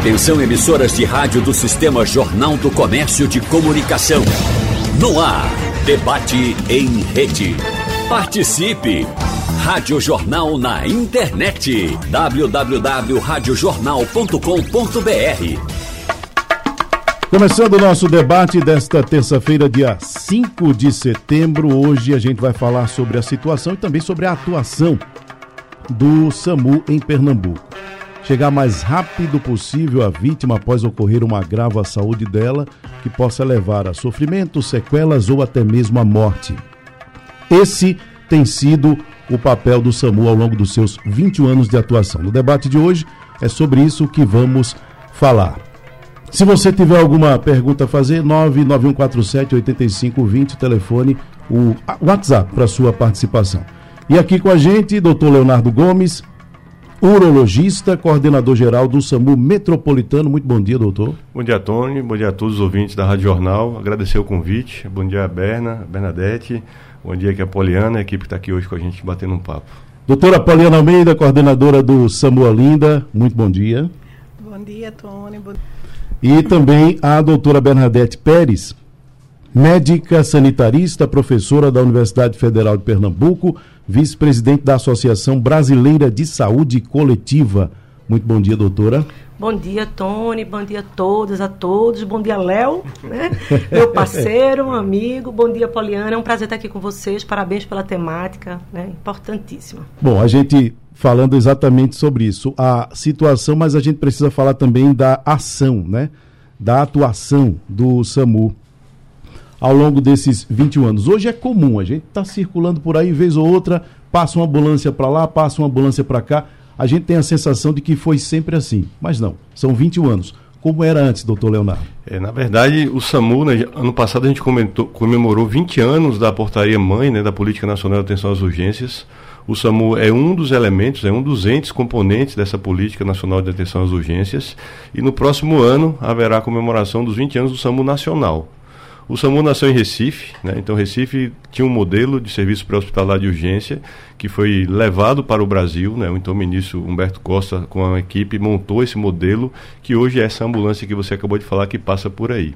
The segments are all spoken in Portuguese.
Atenção emissoras de rádio do Sistema Jornal do Comércio de Comunicação. No ar, debate em rede. Participe! Rádio Jornal na internet. www.radiojornal.com.br Começando o nosso debate desta terça-feira, dia 5 de setembro. Hoje a gente vai falar sobre a situação e também sobre a atuação do SAMU em Pernambuco. Chegar mais rápido possível à vítima após ocorrer um agravo à saúde dela que possa levar a sofrimento, sequelas ou até mesmo a morte. Esse tem sido o papel do SAMU ao longo dos seus 21 anos de atuação. No debate de hoje é sobre isso que vamos falar. Se você tiver alguma pergunta a fazer, 99147-8520, telefone, o WhatsApp para sua participação. E aqui com a gente, doutor Leonardo Gomes, urologista, coordenador geral do SAMU Metropolitano. Muito bom dia, doutor. Bom dia, Tony. Bom dia a todos os ouvintes da Rádio Jornal. Agradecer o convite. Bom dia, Berna, Bernadette. Bom dia aqui a Poliana, a equipe que está aqui hoje com a gente batendo um papo. Doutora Poliana Almeida, coordenadora do SAMU Olinda. Muito bom dia. Bom dia, Tony. Bom... E também a doutora Bernadette Pérez, médica sanitarista, professora da Universidade Federal de Pernambuco, vice-presidente da Associação Brasileira de Saúde Coletiva. Muito bom dia, doutora. Bom dia, Tony. Bom dia a todas, a todos. Bom dia, Léo, né? meu parceiro, amigo. Bom dia, Poliana. É um prazer estar aqui com vocês. Parabéns pela temática, né? Importantíssima. Bom, a gente falando exatamente sobre isso, a situação, mas a gente precisa falar também da ação, né? Da atuação do SAMU ao longo desses 21 anos. Hoje é comum, a gente está circulando por aí, vez ou outra, passa uma ambulância para lá, passa uma ambulância para cá. A gente tem a sensação de que foi sempre assim, mas não, são 21 anos. Como era antes, doutor Leonardo? É, na verdade, o SAMU, né, ano passado a gente comentou, comemorou 20 anos da portaria mãe, né, da Política Nacional de Atenção às Urgências. O SAMU é um dos elementos, é um dos entes componentes dessa Política Nacional de Atenção às Urgências. E no próximo ano haverá a comemoração dos 20 anos do SAMU Nacional. O SAMU nasceu em Recife, né? então Recife tinha um modelo de serviço pré-hospitalar de urgência que foi levado para o Brasil, né? o então ministro Humberto Costa com a equipe montou esse modelo que hoje é essa ambulância que você acabou de falar que passa por aí.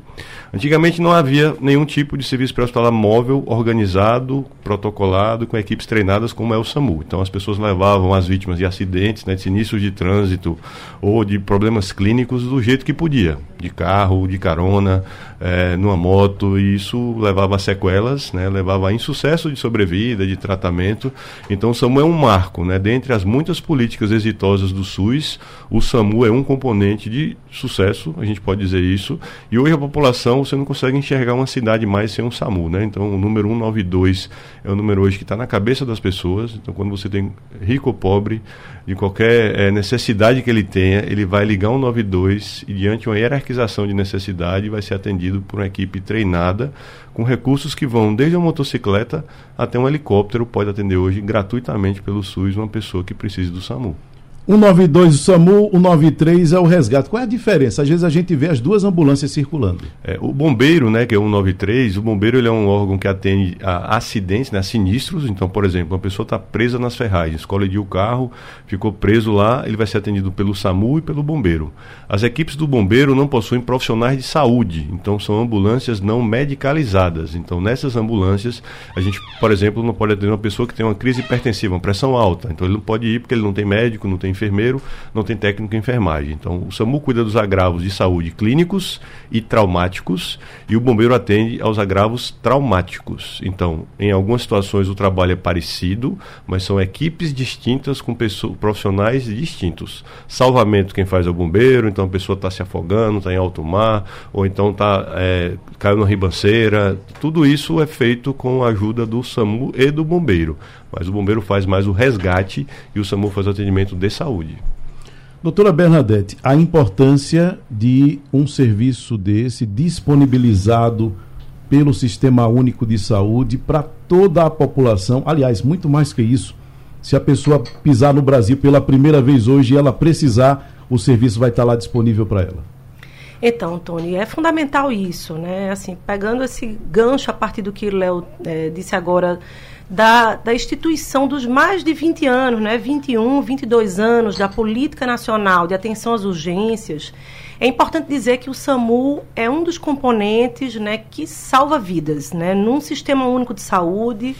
Antigamente não havia nenhum tipo de serviço pré-hospitalar móvel, organizado, protocolado, com equipes treinadas como é o SAMU. Então as pessoas levavam as vítimas de acidentes, né, de sinistros de trânsito ou de problemas clínicos do jeito que podia, de carro, de carona, é, numa moto, e isso levava a sequelas, né, levava a insucesso de sobrevida, de tratamento. Então o SAMU é um marco, né, dentre as muitas políticas exitosas do SUS, o SAMU é um componente de sucesso, a gente pode dizer isso, e hoje a população você não consegue enxergar uma cidade mais sem um SAMU, né? Então o número 192 é o número hoje que está na cabeça das pessoas. Então quando você tem rico ou pobre, de qualquer é, necessidade que ele tenha, ele vai ligar 192 e diante de uma hierarquização de necessidade vai ser atendido por uma equipe treinada com recursos que vão desde uma motocicleta até um helicóptero pode atender hoje gratuitamente pelo SUS uma pessoa que precise do SAMU. 192 o SAMU, o 93 é o resgate. Qual é a diferença? Às vezes a gente vê as duas ambulâncias circulando. É, o bombeiro, né, que é o 193, o bombeiro ele é um órgão que atende a acidentes, né, a sinistros. Então, por exemplo, uma pessoa está presa nas ferragens, colidiu o carro, ficou preso lá, ele vai ser atendido pelo SAMU e pelo bombeiro. As equipes do bombeiro não possuem profissionais de saúde, então são ambulâncias não medicalizadas. Então, nessas ambulâncias, a gente, por exemplo, não pode atender uma pessoa que tem uma crise hipertensiva, uma pressão alta. Então, ele não pode ir porque ele não tem médico, não tem enfermeiro, não tem técnico em enfermagem. Então, o SAMU cuida dos agravos de saúde clínicos e traumáticos e o bombeiro atende aos agravos traumáticos. Então, em algumas situações o trabalho é parecido, mas são equipes distintas com pessoas, profissionais distintos. Salvamento quem faz é o bombeiro, então a pessoa está se afogando, está em alto mar, ou então tá, é, caiu na ribanceira. Tudo isso é feito com a ajuda do SAMU e do bombeiro. Mas o bombeiro faz mais o resgate e o SAMU faz o atendimento de saúde. Doutora Bernadette, a importância de um serviço desse disponibilizado pelo Sistema Único de Saúde para toda a população, aliás, muito mais que isso. Se a pessoa pisar no Brasil pela primeira vez hoje e ela precisar, o serviço vai estar lá disponível para ela. Então, Tony, é fundamental isso, né? Assim, pegando esse gancho a partir do que o Léo é, disse agora da, da instituição dos mais de 20 anos, né, 21, 22 anos da Política Nacional de Atenção às Urgências, é importante dizer que o SAMU é um dos componentes né, que salva vidas né, num sistema único de saúde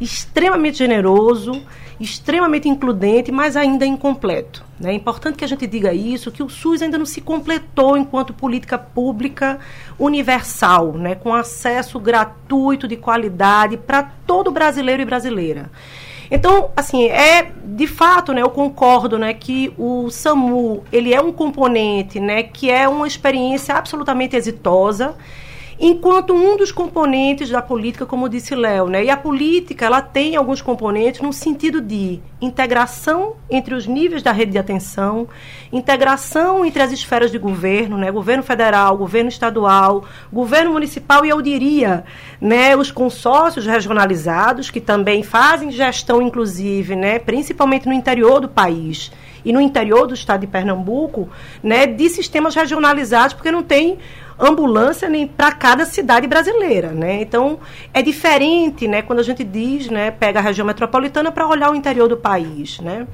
extremamente generoso, extremamente includente, mas ainda incompleto. Né? É importante que a gente diga isso, que o SUS ainda não se completou enquanto política pública universal, né? com acesso gratuito, de qualidade, para todo brasileiro e brasileira. Então, assim, é de fato, né, eu concordo, né, que o SAMU, ele é um componente, né, que é uma experiência absolutamente exitosa enquanto um dos componentes da política, como disse Léo, né? E a política, ela tem alguns componentes no sentido de integração entre os níveis da rede de atenção, integração entre as esferas de governo, né? Governo federal, governo estadual, governo municipal e eu diria, né, os consórcios regionalizados que também fazem gestão inclusive, né, principalmente no interior do país e no interior do estado de Pernambuco, né, de sistemas regionalizados, porque não tem ambulância nem para cada cidade brasileira, né? Então é diferente, né? Quando a gente diz, né? Pega a região metropolitana para olhar o interior do país, né?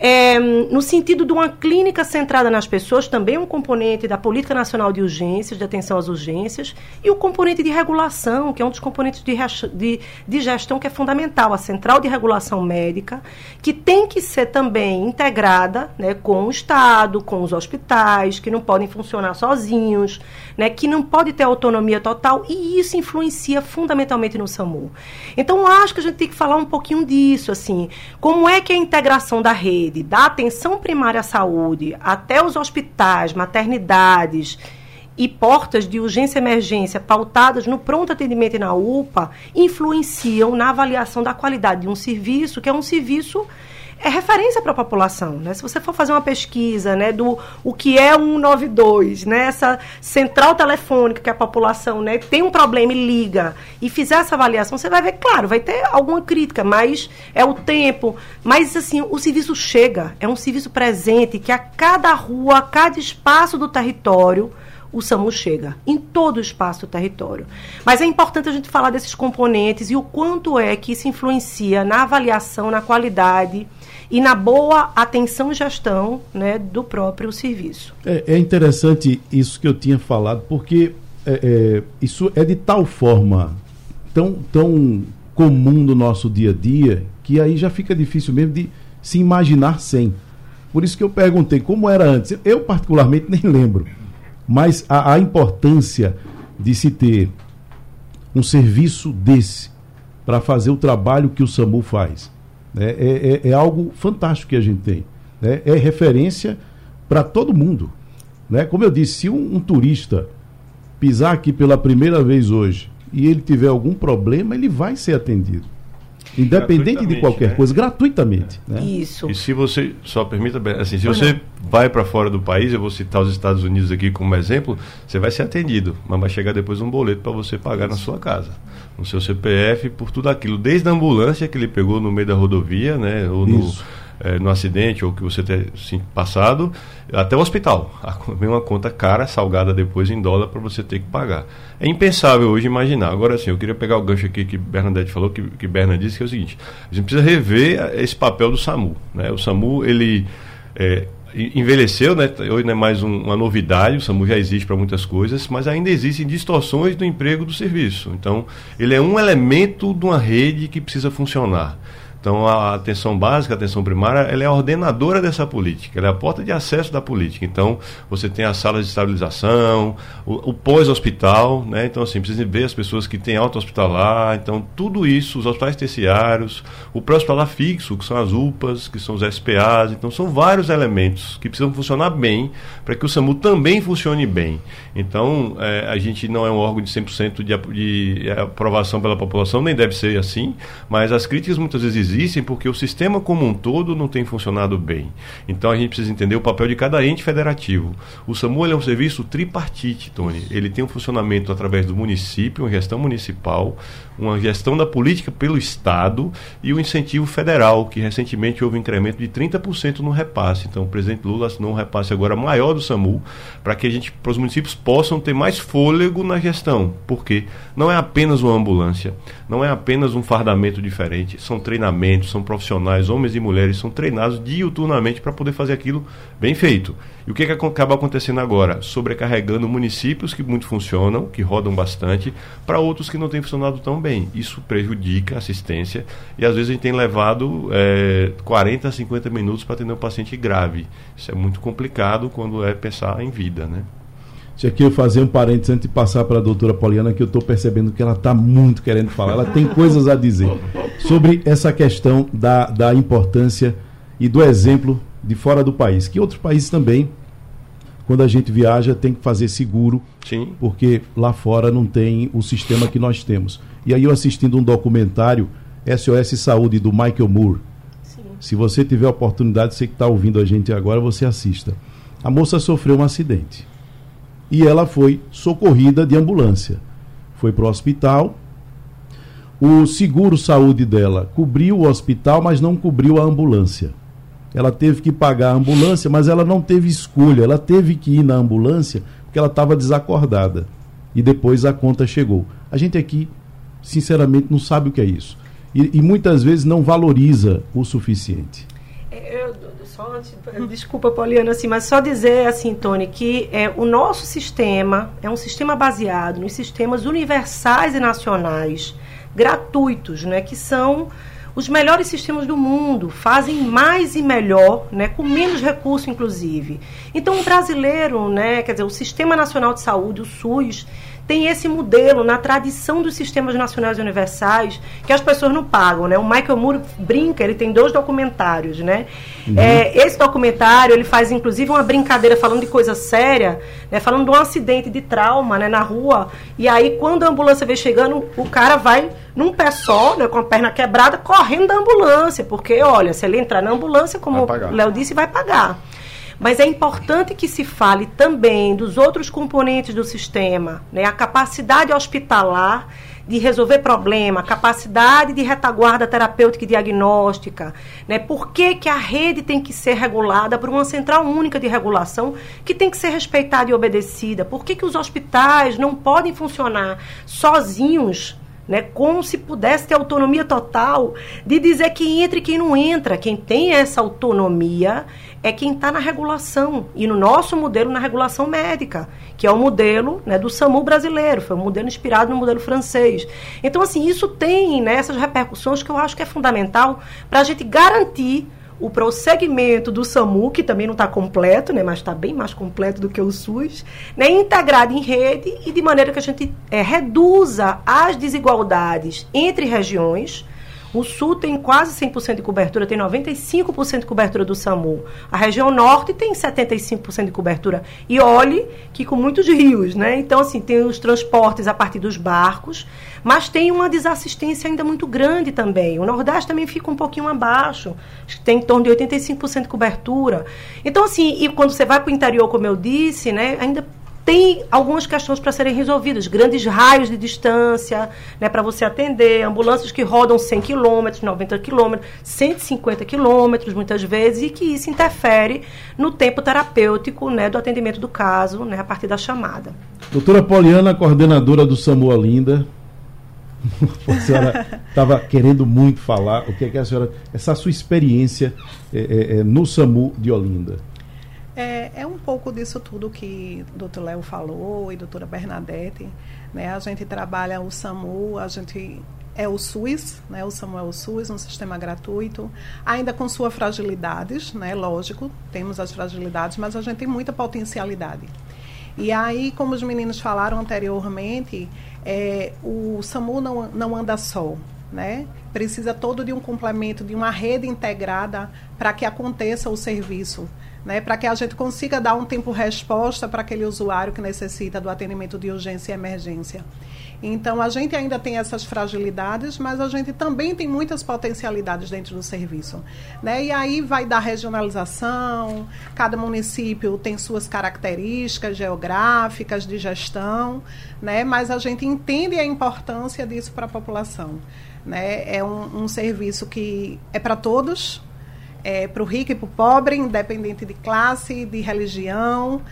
É, no sentido de uma clínica centrada nas pessoas, também um componente da Política Nacional de Urgências, de atenção às urgências, e o componente de regulação, que é um dos componentes de, de, de gestão que é fundamental, a Central de Regulação Médica, que tem que ser também integrada né, com o Estado, com os hospitais, que não podem funcionar sozinhos, né, que não pode ter autonomia total, e isso influencia fundamentalmente no SAMU. Então, acho que a gente tem que falar um pouquinho disso, assim, como é que a integração da rede da atenção primária à saúde até os hospitais, maternidades e portas de urgência e emergência pautadas no pronto atendimento e na UPA influenciam na avaliação da qualidade de um serviço, que é um serviço é referência para a população, né? Se você for fazer uma pesquisa, né, do o que é 192, né, essa central telefônica que a população, né, tem um problema e liga e fizer essa avaliação, você vai ver, claro, vai ter alguma crítica, mas é o tempo, mas assim, o serviço chega, é um serviço presente que a cada rua, a cada espaço do território, o SAMU chega em todo o espaço do território. Mas é importante a gente falar desses componentes e o quanto é que isso influencia na avaliação, na qualidade e na boa atenção e gestão né, do próprio serviço. É, é interessante isso que eu tinha falado, porque é, é, isso é de tal forma tão, tão comum no nosso dia a dia que aí já fica difícil mesmo de se imaginar sem. Por isso que eu perguntei como era antes. Eu, particularmente, nem lembro. Mas a, a importância de se ter um serviço desse para fazer o trabalho que o SAMU faz é, é, é, é, algo fantástico que a gente tem. Né? É referência para todo mundo. Né? Como eu disse, se um, um, turista pisar aqui pela primeira vez hoje e ele tiver algum problema, ele vai ser atendido. Independente de qualquer né? coisa, gratuitamente. Né? Isso. E se você, só permita, assim, se você vai para fora do país, eu vou citar os Estados Unidos aqui como exemplo, você vai ser atendido, mas vai chegar depois um boleto para você pagar Isso. na sua casa no seu CPF por tudo aquilo, desde a ambulância que ele pegou no meio da rodovia, né, ou no, é, no acidente, ou que você tenha assim, passado, até o hospital. Vem uma conta cara, salgada depois em dólar para você ter que pagar. É impensável hoje imaginar. Agora sim, eu queria pegar o gancho aqui que Bernadette falou, que, que Bernadette disse, que é o seguinte: a gente precisa rever esse papel do SAMU. Né? O SAMU, ele. É, envelheceu, né? hoje não é mais um, uma novidade, o SAMU já existe para muitas coisas, mas ainda existem distorções do emprego do serviço. Então, ele é um elemento de uma rede que precisa funcionar. Então, a atenção básica, a atenção primária, ela é a ordenadora dessa política, ela é a porta de acesso da política. Então, você tem as salas de estabilização, o, o pós-hospital, né? Então, assim, precisa ver as pessoas que têm alta hospitalar, então, tudo isso, os hospitais terciários, o pré-hospitalar fixo, que são as UPAs, que são os SPAs, então, são vários elementos que precisam funcionar bem para que o SAMU também funcione bem. Então, é, a gente não é um órgão de 100% de, de aprovação pela população, nem deve ser assim, mas as críticas muitas vezes existem porque o sistema como um todo não tem funcionado bem. Então a gente precisa entender o papel de cada ente federativo. O SAMU é um serviço tripartite, Tony. Ele tem um funcionamento através do município, uma gestão municipal, uma gestão da política pelo Estado e o incentivo federal, que recentemente houve um incremento de 30% no repasse. Então, o presidente Lula assinou um repasse agora maior do SAMU para que a gente, para os municípios possam ter mais fôlego na gestão. Porque não é apenas uma ambulância, não é apenas um fardamento diferente, são treinamentos, são profissionais, homens e mulheres, são treinados diuturnamente para poder fazer aquilo bem feito. E o que, que acaba acontecendo agora? Sobrecarregando municípios que muito funcionam, que rodam bastante, para outros que não têm funcionado tão bem. Isso prejudica a assistência e às vezes a gente tem levado é, 40, 50 minutos para atender um paciente grave. Isso é muito complicado quando é pensar em vida, né? Deixa aqui eu fazer um parênteses antes de passar para a doutora Poliana, que eu estou percebendo que ela está muito querendo falar. Ela tem coisas a dizer sobre essa questão da, da importância e do exemplo de fora do país, que outros países também, quando a gente viaja, tem que fazer seguro, Sim. porque lá fora não tem o sistema que nós temos. E aí eu assistindo um documentário SOS Saúde do Michael Moore. Sim. Se você tiver a oportunidade, você que está ouvindo a gente agora, você assista. A moça sofreu um acidente e ela foi socorrida de ambulância. Foi para o hospital. O seguro saúde dela cobriu o hospital, mas não cobriu a ambulância. Ela teve que pagar a ambulância, mas ela não teve escolha. Ela teve que ir na ambulância porque ela estava desacordada. E depois a conta chegou. A gente aqui, sinceramente, não sabe o que é isso. E, e muitas vezes não valoriza o suficiente. Desculpa, Poliana, assim, mas só dizer assim, Tony, que é, o nosso sistema é um sistema baseado nos sistemas universais e nacionais gratuitos, né, que são os melhores sistemas do mundo, fazem mais e melhor, né, com menos recurso, inclusive. Então, o brasileiro, né, quer dizer, o Sistema Nacional de Saúde, o SUS, tem esse modelo na tradição dos sistemas nacionais universais que as pessoas não pagam, né? O Michael Moore brinca, ele tem dois documentários, né? Uhum. É, esse documentário, ele faz inclusive uma brincadeira falando de coisa séria, né? Falando de um acidente de trauma, né? Na rua, e aí quando a ambulância vem chegando, o cara vai num pé só, né? Com a perna quebrada, correndo da ambulância, porque, olha, se ele entrar na ambulância, como o Léo disse, vai pagar. Mas é importante que se fale também dos outros componentes do sistema, né? a capacidade hospitalar de resolver problema, capacidade de retaguarda terapêutica e diagnóstica, né? Por que, que a rede tem que ser regulada por uma central única de regulação que tem que ser respeitada e obedecida? Por que, que os hospitais não podem funcionar sozinhos? Né, como se pudesse ter autonomia total de dizer quem entra e quem não entra. Quem tem essa autonomia é quem está na regulação. E no nosso modelo, na regulação médica, que é o modelo né, do SAMU brasileiro, foi um modelo inspirado no modelo francês. Então, assim, isso tem né, essas repercussões que eu acho que é fundamental para a gente garantir o prosseguimento do SAMU, que também não está completo, né, mas está bem mais completo do que o SUS, né, integrado em rede e de maneira que a gente é, reduza as desigualdades entre regiões, o Sul tem quase 100% de cobertura, tem 95% de cobertura do SAMU. A região Norte tem 75% de cobertura. E olhe que com muitos rios, né? Então, assim, tem os transportes a partir dos barcos, mas tem uma desassistência ainda muito grande também. O Nordeste também fica um pouquinho abaixo, tem em torno de 85% de cobertura. Então, assim, e quando você vai para o interior, como eu disse, né, ainda tem algumas questões para serem resolvidas, grandes raios de distância, né, para você atender, ambulâncias que rodam 100 km, 90 km, 150 km muitas vezes, e que isso interfere no tempo terapêutico né, do atendimento do caso, né, a partir da chamada. Doutora Poliana, coordenadora do SAMU Olinda, a senhora estava querendo muito falar, o que é que a senhora, essa sua experiência é, é, no SAMU de Olinda? É, é um pouco disso tudo que o doutor Léo falou e a doutora Bernadette. Né? A gente trabalha o SAMU, a gente é o SUS, né? o SAMU é o SUS, um sistema gratuito, ainda com suas fragilidades, né? lógico, temos as fragilidades, mas a gente tem muita potencialidade. E aí, como os meninos falaram anteriormente, é, o SAMU não, não anda só, né? Precisa todo de um complemento, de uma rede integrada para que aconteça o serviço né, para que a gente consiga dar um tempo resposta para aquele usuário que necessita do atendimento de urgência e emergência. Então, a gente ainda tem essas fragilidades, mas a gente também tem muitas potencialidades dentro do serviço. Né? E aí vai da regionalização, cada município tem suas características geográficas de gestão, né? mas a gente entende a importância disso para a população. Né? É um, um serviço que é para todos, é para o rico e para o pobre, independente de classe, de religião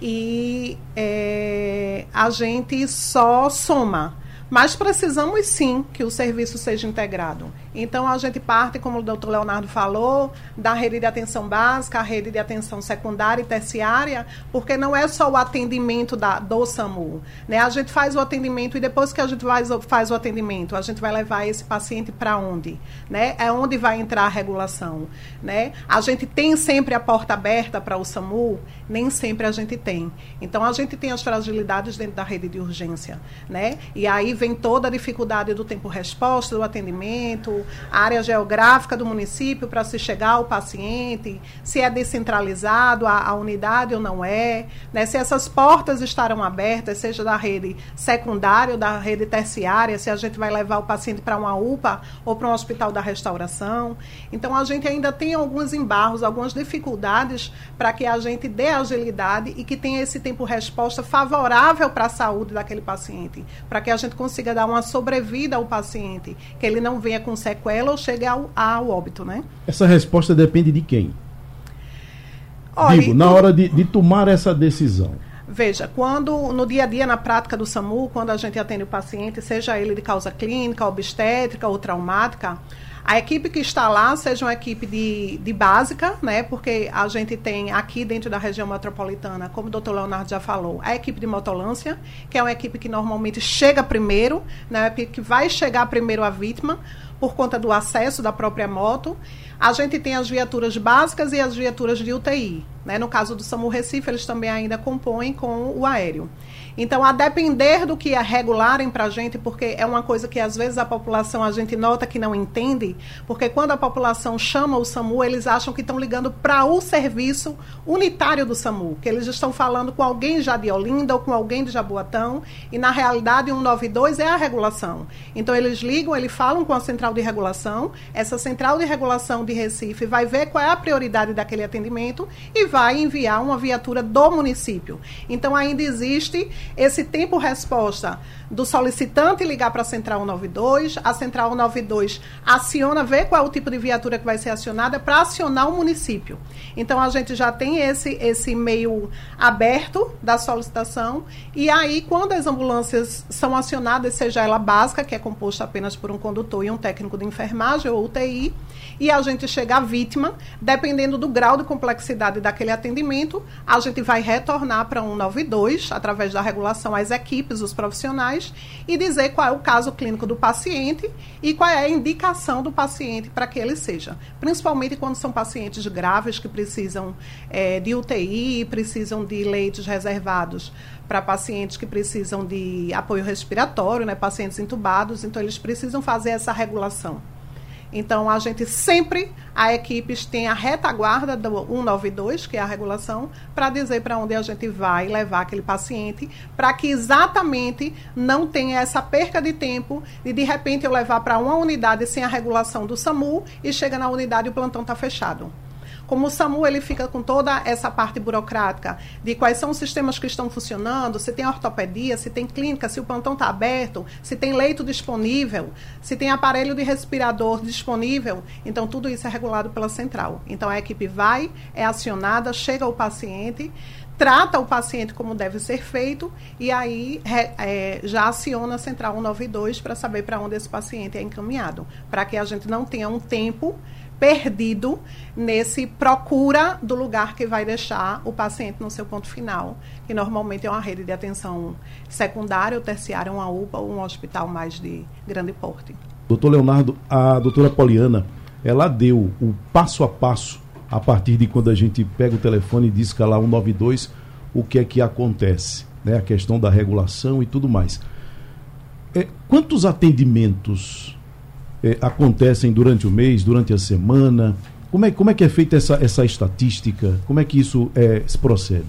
e é, a gente só soma. Mas precisamos sim que o serviço seja integrado. Então a gente parte, como o doutor Leonardo falou, da rede de atenção básica, a rede de atenção secundária e terciária, porque não é só o atendimento da, do SAMU. Né? A gente faz o atendimento e depois que a gente faz, faz o atendimento, a gente vai levar esse paciente para onde? Né? É onde vai entrar a regulação. Né? A gente tem sempre a porta aberta para o SAMU? Nem sempre a gente tem. Então a gente tem as fragilidades dentro da rede de urgência. Né? E aí vem toda a dificuldade do tempo-resposta, do atendimento, a área geográfica do município para se chegar ao paciente, se é descentralizado a, a unidade ou não é, né? se essas portas estarão abertas, seja da rede secundária ou da rede terciária, se a gente vai levar o paciente para uma UPA ou para um hospital da restauração. Então, a gente ainda tem alguns embarros, algumas dificuldades para que a gente dê agilidade e que tenha esse tempo-resposta favorável para a saúde daquele paciente, para que a gente consiga dar uma sobrevida ao paciente, que ele não venha com sequela ou chegue ao, ao óbito, né? Essa resposta depende de quem? Olha, Digo, na hora de, de tomar essa decisão. Veja, quando no dia a dia, na prática do SAMU, quando a gente atende o paciente, seja ele de causa clínica, obstétrica ou traumática, a equipe que está lá seja uma equipe de, de básica, né? Porque a gente tem aqui dentro da região metropolitana, como o doutor Leonardo já falou, a equipe de motolância, que é uma equipe que normalmente chega primeiro, né? Que vai chegar primeiro a vítima por conta do acesso da própria moto. A gente tem as viaturas básicas e as viaturas de UTI. Né? No caso do SAMU Recife, eles também ainda compõem com o aéreo. Então, a depender do que é regularem para a gente, porque é uma coisa que às vezes a população a gente nota que não entende, porque quando a população chama o SAMU, eles acham que estão ligando para o serviço unitário do SAMU, que eles estão falando com alguém já de Olinda ou com alguém de Jaboatão, e na realidade 192 é a regulação. Então, eles ligam, eles falam com a central de regulação, essa central de regulação de Recife vai ver qual é a prioridade daquele atendimento e vai enviar uma viatura do município. Então, ainda existe esse tempo resposta do solicitante ligar para a Central 192, a Central 192 aciona, vê qual é o tipo de viatura que vai ser acionada para acionar o município. Então a gente já tem esse, esse meio aberto da solicitação e aí quando as ambulâncias são acionadas, seja ela básica, que é composta apenas por um condutor e um técnico de enfermagem ou UTI, e a gente chega à vítima, dependendo do grau de complexidade daquele atendimento, a gente vai retornar para 192 através da regulação às equipes, os profissionais, e dizer qual é o caso clínico do paciente e qual é a indicação do paciente para que ele seja. Principalmente quando são pacientes graves que precisam é, de UTI, precisam de leitos reservados para pacientes que precisam de apoio respiratório, né, pacientes entubados, então eles precisam fazer essa regulação. Então, a gente sempre, a equipes tem a retaguarda do 192, que é a regulação, para dizer para onde a gente vai levar aquele paciente, para que exatamente não tenha essa perca de tempo de, de repente, eu levar para uma unidade sem a regulação do SAMU e chega na unidade e o plantão está fechado. Como o SAMU ele fica com toda essa parte burocrática de quais são os sistemas que estão funcionando, se tem ortopedia, se tem clínica, se o plantão está aberto, se tem leito disponível, se tem aparelho de respirador disponível. Então, tudo isso é regulado pela central. Então, a equipe vai, é acionada, chega ao paciente trata o paciente como deve ser feito e aí é, já aciona a Central 192 para saber para onde esse paciente é encaminhado, para que a gente não tenha um tempo perdido nesse procura do lugar que vai deixar o paciente no seu ponto final, que normalmente é uma rede de atenção secundária ou terciária, uma UPA ou um hospital mais de grande porte. Doutor Leonardo, a doutora Poliana, ela deu o passo a passo a partir de quando a gente pega o telefone e diz que lá 192, o que é que acontece, né? a questão da regulação e tudo mais. É, quantos atendimentos é, acontecem durante o mês, durante a semana? Como é, como é que é feita essa, essa estatística? Como é que isso é, se procede?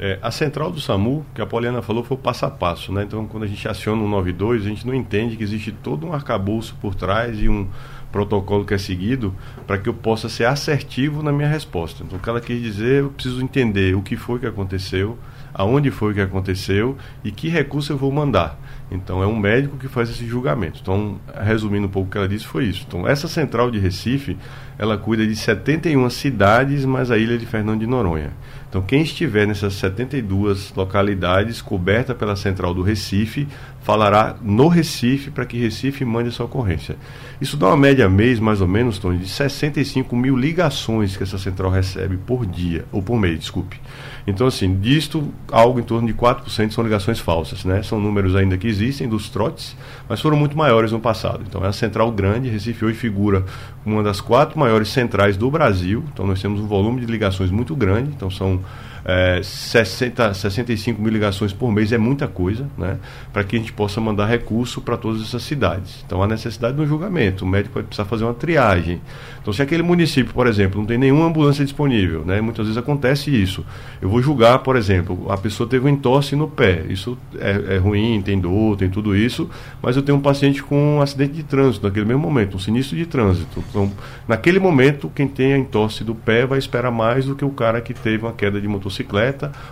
É, a central do SAMU, que a Poliana falou, foi o passo a passo. Né? Então, quando a gente aciona o 92, a gente não entende que existe todo um arcabouço por trás e um protocolo que é seguido para que eu possa ser assertivo na minha resposta. Então, o que ela quis dizer, eu preciso entender o que foi que aconteceu, aonde foi que aconteceu e que recurso eu vou mandar. Então, é um médico que faz esse julgamento. Então, resumindo um pouco o que ela disse, foi isso. Então, essa central de Recife, ela cuida de 71 cidades, mais a ilha de Fernando de Noronha. Então, quem estiver nessas 72 localidades coberta pela central do Recife, falará no Recife para que Recife mande essa ocorrência. Isso dá uma média mês, mais ou menos, Tony, de 65 mil ligações que essa central recebe por dia, ou por mês, desculpe. Então, assim, disto, algo em torno de 4% são ligações falsas, né? São números ainda que existem dos trotes, mas foram muito maiores no passado. Então, é a central grande, Recife hoje figura uma das quatro maiores centrais do Brasil. Então, nós temos um volume de ligações muito grande, então são é, 60, 65 mil ligações por mês é muita coisa, né? Para que a gente possa mandar recurso para todas essas cidades. Então há necessidade de um julgamento, o médico vai precisar fazer uma triagem. Então, se aquele município, por exemplo, não tem nenhuma ambulância disponível, né? Muitas vezes acontece isso. Eu vou julgar, por exemplo, a pessoa teve um entorse no pé. Isso é, é ruim, tem dor, tem tudo isso, mas eu tenho um paciente com um acidente de trânsito naquele mesmo momento, um sinistro de trânsito. Então, naquele momento, quem tem a entorse do pé vai esperar mais do que o cara que teve uma queda de motocicleta,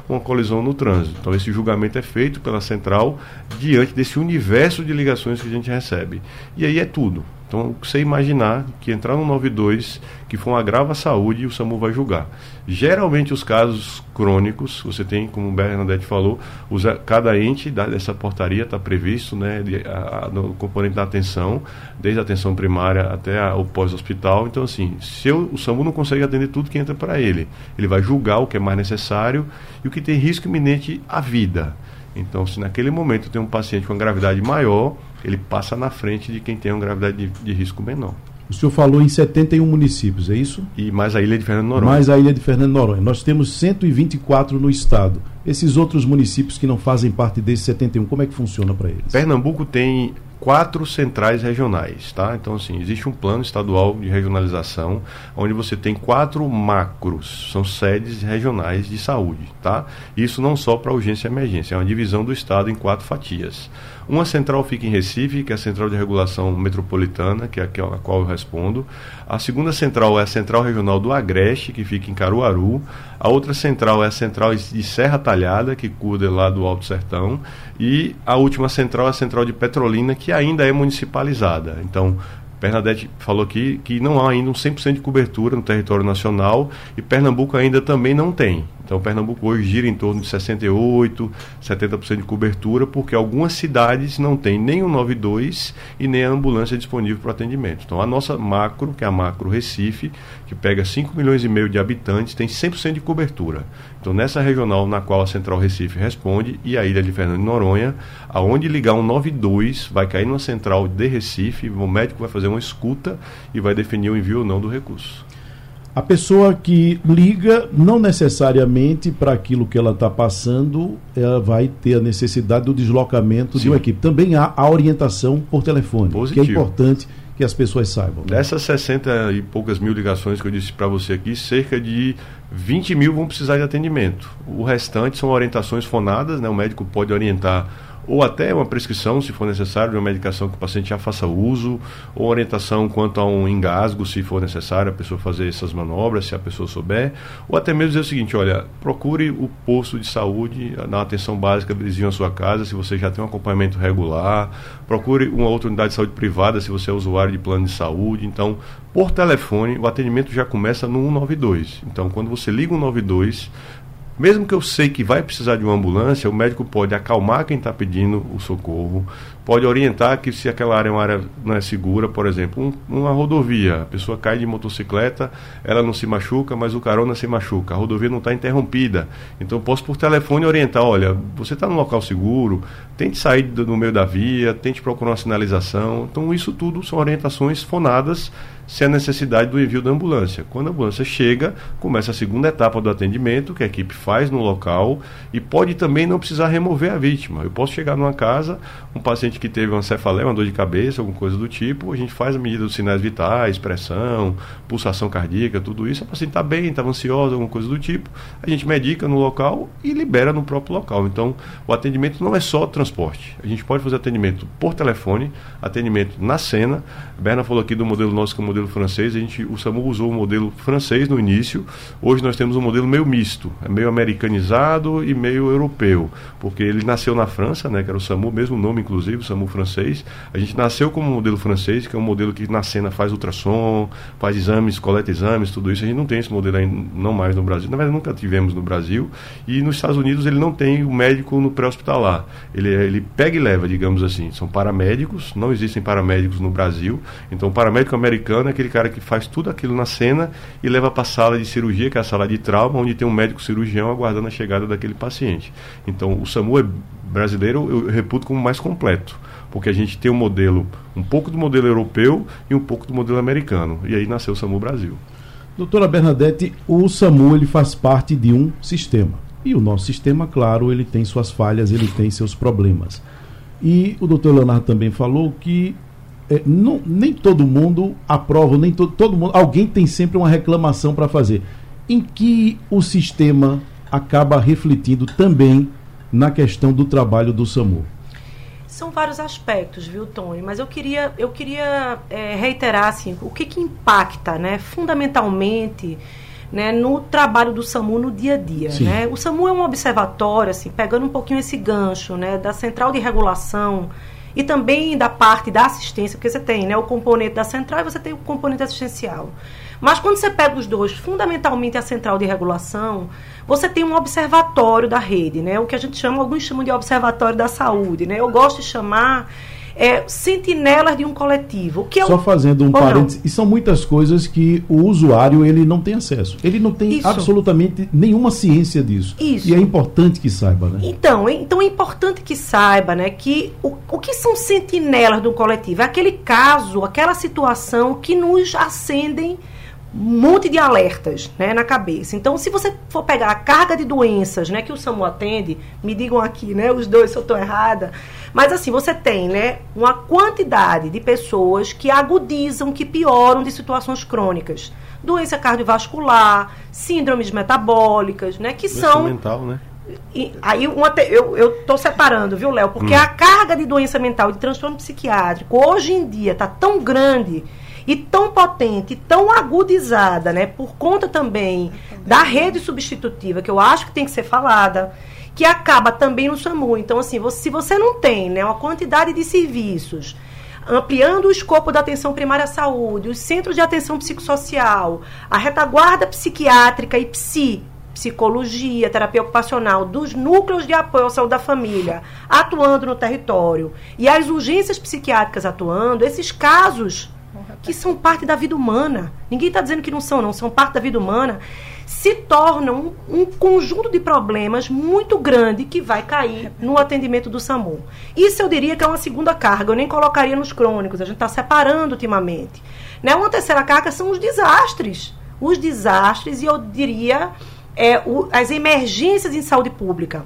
uma colisão no trânsito. Então, esse julgamento é feito pela central diante desse universo de ligações que a gente recebe. E aí é tudo. Então, você imaginar que entrar no 92, que for um agravo à saúde, o SAMU vai julgar. Geralmente, os casos crônicos, você tem, como o Bernadette falou, cada ente dessa portaria está previsto, né, de, a, no componente da atenção, desde a atenção primária até a, o pós-hospital. Então, assim, se eu, o SAMU não consegue atender tudo que entra para ele, ele vai julgar o que é mais necessário e o que tem risco iminente à vida. Então, se naquele momento tem um paciente com gravidade maior, ele passa na frente de quem tem uma gravidade de, de risco menor. O senhor falou em 71 municípios, é isso? E mais a ilha de Fernando Noronha. Mais a ilha de Fernando Noronha. Nós temos 124 no estado. Esses outros municípios que não fazem parte desses 71, como é que funciona para eles? Pernambuco tem quatro centrais regionais, tá? Então, assim, existe um plano estadual de regionalização, onde você tem quatro macros, são sedes regionais de saúde, tá? Isso não só para urgência e emergência, é uma divisão do estado em quatro fatias. Uma central fica em Recife, que é a Central de Regulação Metropolitana, que é a qual eu respondo. A segunda central é a Central Regional do Agreste, que fica em Caruaru. A outra central é a Central de Serra Talhada, que cuida lá do Alto Sertão. E a última central é a Central de Petrolina, que ainda é municipalizada. Então, Bernadette falou aqui que não há ainda um 100% de cobertura no território nacional e Pernambuco ainda também não tem. Então, Pernambuco hoje gira em torno de 68%, 70% de cobertura, porque algumas cidades não têm nem o 92 e nem a ambulância disponível para atendimento. Então, a nossa macro, que é a macro Recife, que pega 5 milhões e meio de habitantes, tem 100% de cobertura. Então, nessa regional na qual a Central Recife responde e a ilha de Fernando de Noronha, aonde ligar um 92 vai cair numa central de Recife, o médico vai fazer uma escuta e vai definir o envio ou não do recurso. A pessoa que liga, não necessariamente para aquilo que ela está passando, ela vai ter a necessidade do deslocamento Sim. de uma equipe. Também há a orientação por telefone, Positivo. que é importante que as pessoas saibam. Né? Dessas 60 e poucas mil ligações que eu disse para você aqui, cerca de 20 mil vão precisar de atendimento. O restante são orientações fonadas, né? o médico pode orientar ou até uma prescrição, se for necessário, de uma medicação que o paciente já faça uso, ou orientação quanto a um engasgo, se for necessário, a pessoa fazer essas manobras, se a pessoa souber, ou até mesmo dizer o seguinte: olha, procure o posto de saúde, na atenção básica vizinho à sua casa, se você já tem um acompanhamento regular, procure uma outra unidade de saúde privada, se você é usuário de plano de saúde. Então, por telefone, o atendimento já começa no 192. Então, quando você liga o 192, mesmo que eu sei que vai precisar de uma ambulância, o médico pode acalmar quem está pedindo o socorro, pode orientar que se aquela área é uma área não é segura, por exemplo, um, uma rodovia, a pessoa cai de motocicleta, ela não se machuca, mas o carona se machuca, a rodovia não está interrompida. Então posso por telefone orientar, olha, você está num local seguro, tente sair do, do meio da via, tente procurar uma sinalização. Então isso tudo são orientações fonadas se a necessidade do envio da ambulância. Quando a ambulância chega, começa a segunda etapa do atendimento, que a equipe faz no local, e pode também não precisar remover a vítima. Eu posso chegar numa casa, um paciente paciente que teve uma cefaleia, uma dor de cabeça, alguma coisa do tipo, a gente faz a medida dos sinais vitais, pressão, pulsação cardíaca, tudo isso. A paciente está bem, estava ansiosa, alguma coisa do tipo. A gente medica no local e libera no próprio local. Então, o atendimento não é só transporte. A gente pode fazer atendimento por telefone, atendimento na cena. A Berna falou aqui do modelo nosso, que é o modelo francês. A gente, o SAMU usou o modelo francês no início. Hoje nós temos um modelo meio misto, é meio americanizado e meio europeu, porque ele nasceu na França, né, que era o SAMU, mesmo nome inclusive, SAMU francês. A gente nasceu como modelo francês, que é um modelo que na cena faz ultrassom, faz exames, coleta exames, tudo isso. A gente não tem esse modelo ainda, não mais no Brasil. Na verdade, nunca tivemos no Brasil. E nos Estados Unidos ele não tem o médico no pré-hospitalar. Ele, ele pega e leva, digamos assim. São paramédicos, não existem paramédicos no Brasil. Então, o paramédico americano é aquele cara que faz tudo aquilo na cena e leva para a sala de cirurgia, que é a sala de trauma, onde tem um médico cirurgião aguardando a chegada daquele paciente. Então, o SAMU é brasileiro, eu reputo como mais completo porque a gente tem um modelo, um pouco do modelo europeu e um pouco do modelo americano. E aí nasceu o SAMU Brasil. Doutora Bernadette, o SAMU ele faz parte de um sistema. E o nosso sistema, claro, ele tem suas falhas, ele tem seus problemas. E o doutor Leonardo também falou que é, não, nem todo mundo aprova, nem to, todo mundo. Alguém tem sempre uma reclamação para fazer. Em que o sistema acaba refletindo também na questão do trabalho do SAMU? São vários aspectos, viu, Tony? Mas eu queria, eu queria é, reiterar assim, o que, que impacta, né, fundamentalmente, né, no trabalho do SAMU no dia a dia. Né? O SAMU é um observatório, assim, pegando um pouquinho esse gancho né, da central de regulação e também da parte da assistência, porque você tem né, o componente da central e você tem o componente assistencial. Mas quando você pega os dois, fundamentalmente a central de regulação, você tem um observatório da rede, né? O que a gente chama, alguns chamam de observatório da saúde, né? Eu gosto de chamar é, sentinelas de um coletivo. Que é Só fazendo um parênteses, e são muitas coisas que o usuário ele não tem acesso. Ele não tem Isso. absolutamente nenhuma ciência disso. Isso. E é importante que saiba, né? Então, então é importante que saiba, né, que o, o que são sentinelas do coletivo? É aquele caso, aquela situação que nos acendem um monte de alertas né, na cabeça. Então, se você for pegar a carga de doenças né, que o SAMU atende, me digam aqui, né, os dois se eu estou errada, mas assim, você tem né, uma quantidade de pessoas que agudizam, que pioram de situações crônicas. Doença cardiovascular, síndromes metabólicas, né, que doença são... mental, né? E, aí uma, eu estou separando, viu, Léo? Porque hum. a carga de doença mental, de transtorno psiquiátrico, hoje em dia está tão grande e tão potente, tão agudizada, né, por conta também da rede substitutiva, que eu acho que tem que ser falada, que acaba também no SAMU. Então, assim, você, se você não tem né, uma quantidade de serviços ampliando o escopo da atenção primária à saúde, os centros de atenção psicossocial, a retaguarda psiquiátrica e psi, psicologia, terapia ocupacional, dos núcleos de apoio à saúde da família atuando no território e as urgências psiquiátricas atuando, esses casos que são parte da vida humana. Ninguém está dizendo que não são, não, são parte da vida humana. Se tornam um, um conjunto de problemas muito grande que vai cair no atendimento do SAMU. Isso eu diria que é uma segunda carga, eu nem colocaria nos crônicos, a gente está separando ultimamente. Né? Uma terceira carga são os desastres. Os desastres, e eu diria é, o, as emergências em saúde pública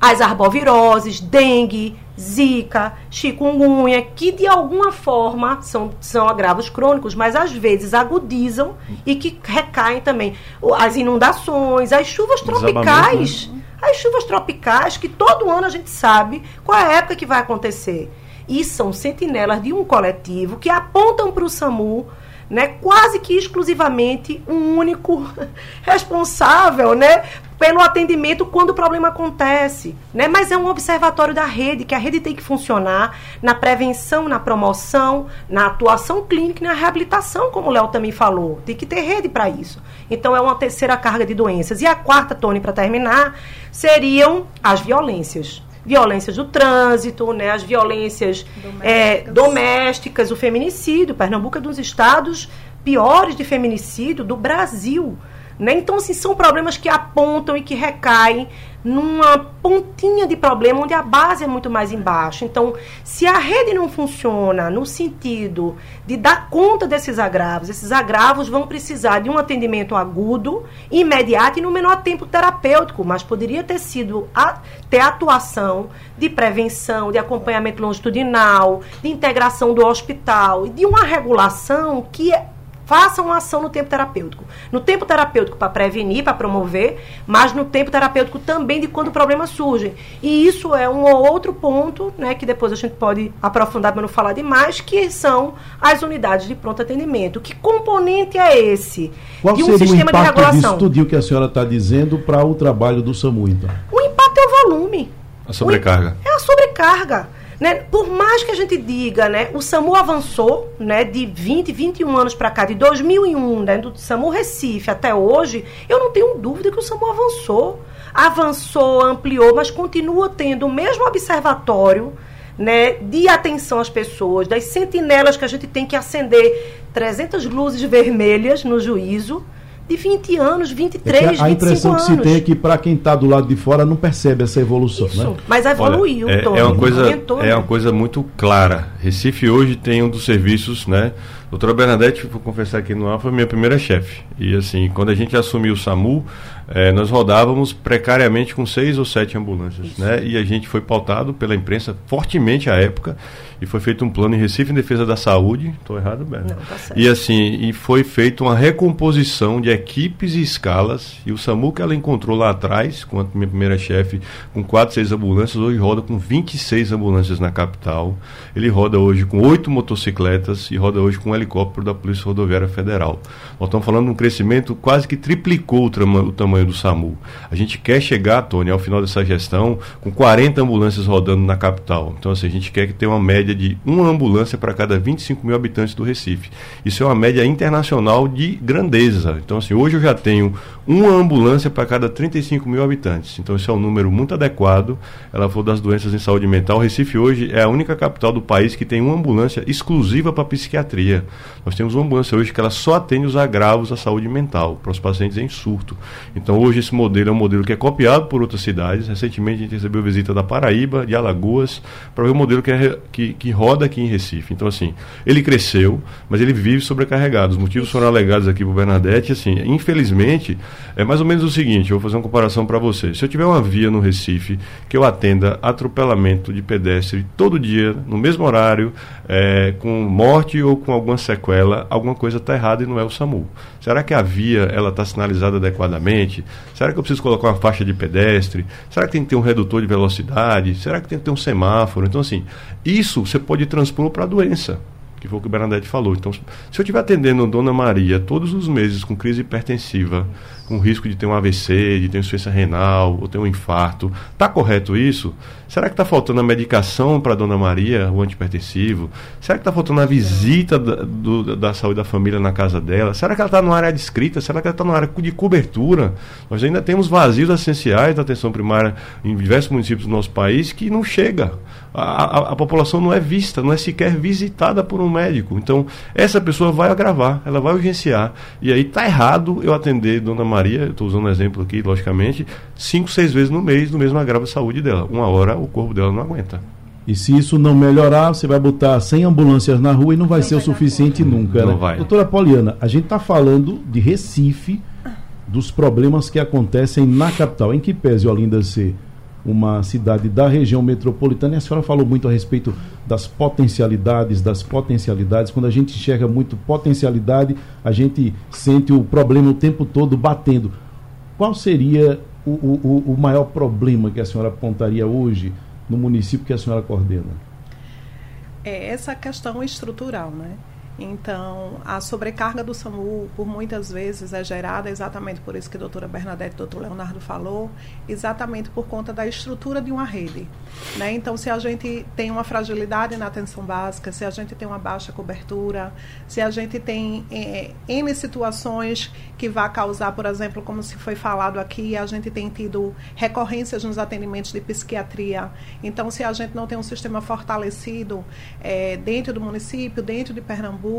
as arboviroses, dengue, zika, chikungunya, que de alguma forma são, são agravos crônicos, mas às vezes agudizam e que recaem também. As inundações, as chuvas tropicais. Né? As chuvas tropicais, que todo ano a gente sabe qual é a época que vai acontecer. E são sentinelas de um coletivo que apontam para o SAMU né, quase que exclusivamente um único responsável, né, pelo atendimento quando o problema acontece, né? Mas é um observatório da rede, que a rede tem que funcionar na prevenção, na promoção, na atuação clínica e na reabilitação, como o Léo também falou. Tem que ter rede para isso. Então é uma terceira carga de doenças. E a quarta, Tony, para terminar, seriam as violências violências do trânsito, né, as violências domésticas. É, domésticas, o feminicídio. Pernambuco é dos estados piores de feminicídio do Brasil. Né? Então, assim, são problemas que apontam e que recaem numa pontinha de problema onde a base é muito mais embaixo. Então, se a rede não funciona no sentido de dar conta desses agravos, esses agravos vão precisar de um atendimento agudo, imediato e no menor tempo terapêutico, mas poderia ter sido a, ter atuação de prevenção, de acompanhamento longitudinal, de integração do hospital e de uma regulação que é façam uma ação no tempo terapêutico. No tempo terapêutico para prevenir, para promover, mas no tempo terapêutico também de quando problemas surgem. E isso é um outro ponto, né, que depois a gente pode aprofundar para não falar demais, que são as unidades de pronto atendimento. Que componente é esse? Qual de um seria sistema o impacto de regulação? disso tudo que a senhora está dizendo para o trabalho do SAMU, então? O impacto é o volume. A sobrecarga. O, é a sobrecarga. Né? Por mais que a gente diga, né, o SAMU avançou né, de 20, 21 anos para cá, de 2001, né, do SAMU Recife até hoje, eu não tenho dúvida que o SAMU avançou. Avançou, ampliou, mas continua tendo o mesmo observatório né, de atenção às pessoas, das sentinelas que a gente tem que acender 300 luzes vermelhas no juízo de 20 anos, 23, é a, a impressão que se tem é que para quem está do lado de fora não percebe essa evolução, Isso, né? Mas evoluiu, Olha, é, é, uma coisa É uma coisa muito clara. Recife hoje tem um dos serviços, né? Doutora Bernadette, vou confessar aqui no ar, foi minha primeira chefe. E assim, quando a gente assumiu o SAMU, eh, nós rodávamos precariamente com seis ou sete ambulâncias, Isso. né? E a gente foi pautado pela imprensa fortemente à época e foi feito um plano em Recife em defesa da saúde. Estou errado? Não, tá. E assim, e foi feita uma recomposição de equipes e escalas. E o SAMU que ela encontrou lá atrás, com a minha primeira chefe, com quatro, seis ambulâncias, hoje roda com 26 ambulâncias na capital. Ele roda hoje com oito motocicletas e roda hoje com helicóptero da Polícia Rodoviária Federal. Nós estamos falando de um crescimento quase que triplicou o, trama, o tamanho do SAMU. A gente quer chegar, Tony, ao final dessa gestão, com 40 ambulâncias rodando na capital. Então, assim, a gente quer que tenha uma média de uma ambulância para cada 25 mil habitantes do Recife. Isso é uma média internacional de grandeza. Então, assim, hoje eu já tenho uma ambulância para cada 35 mil habitantes. Então, esse é um número muito adequado. Ela for das doenças em saúde mental. O Recife hoje é a única capital do país que tem uma ambulância exclusiva para psiquiatria. Nós temos uma ambulância hoje que ela só atende os agravos da saúde mental, para os pacientes em surto. Então, hoje esse modelo é um modelo que é copiado por outras cidades. Recentemente a gente recebeu visita da Paraíba, de Alagoas, para ver o modelo que, é, que, que roda aqui em Recife. Então, assim, ele cresceu, mas ele vive sobrecarregado. Os motivos foram alegados aqui o Bernadette. Assim, infelizmente, é mais ou menos o seguinte: eu vou fazer uma comparação para você. Se eu tiver uma via no Recife que eu atenda atropelamento de pedestre todo dia, no mesmo horário, é, com morte ou com alguma sequela, alguma coisa está errada e não é o SAMU. Será que a via ela está sinalizada adequadamente? Será que eu preciso colocar uma faixa de pedestre? Será que tem que ter um redutor de velocidade? Será que tem que ter um semáforo? Então, assim, isso você pode transpor para a doença que foi o que o Bernadette falou. Então, se eu estiver atendendo Dona Maria todos os meses com crise hipertensiva, com risco de ter um AVC, de ter insuficiência renal ou ter um infarto. Está correto isso? Será que está faltando a medicação para Dona Maria, o antipertensivo? Será que está faltando a visita da, do, da saúde da família na casa dela? Será que ela está numa área descrita? Será que ela está numa área de cobertura? Nós ainda temos vazios essenciais da atenção primária em diversos municípios do nosso país que não chega. A, a, a, população não é vista, não é sequer visitada por um médico. Então, essa pessoa vai agravar, ela vai urgenciar. E aí está errado eu atender Dona Maria Maria, estou usando um exemplo aqui, logicamente, cinco, seis vezes no mês no mesmo agravo de saúde dela. Uma hora o corpo dela não aguenta. E se isso não melhorar, você vai botar 100 ambulâncias na rua e não vai não ser vai o suficiente nunca, não né? Vai. Doutora Poliana, a gente está falando de Recife, dos problemas que acontecem na capital. Em que pese Olinda ser uma cidade da região metropolitana. E a senhora falou muito a respeito das potencialidades, das potencialidades. Quando a gente enxerga muito potencialidade, a gente sente o problema o tempo todo batendo. Qual seria o, o, o maior problema que a senhora apontaria hoje no município que a senhora coordena? É essa questão estrutural, né? Então, a sobrecarga do SAMU, por muitas vezes, é gerada exatamente por isso que a doutora Bernadette e o doutor Leonardo falou, exatamente por conta da estrutura de uma rede. Né? Então, se a gente tem uma fragilidade na atenção básica, se a gente tem uma baixa cobertura, se a gente tem é, N situações que vai causar, por exemplo, como se foi falado aqui, a gente tem tido recorrências nos atendimentos de psiquiatria. Então, se a gente não tem um sistema fortalecido é, dentro do município, dentro de Pernambuco,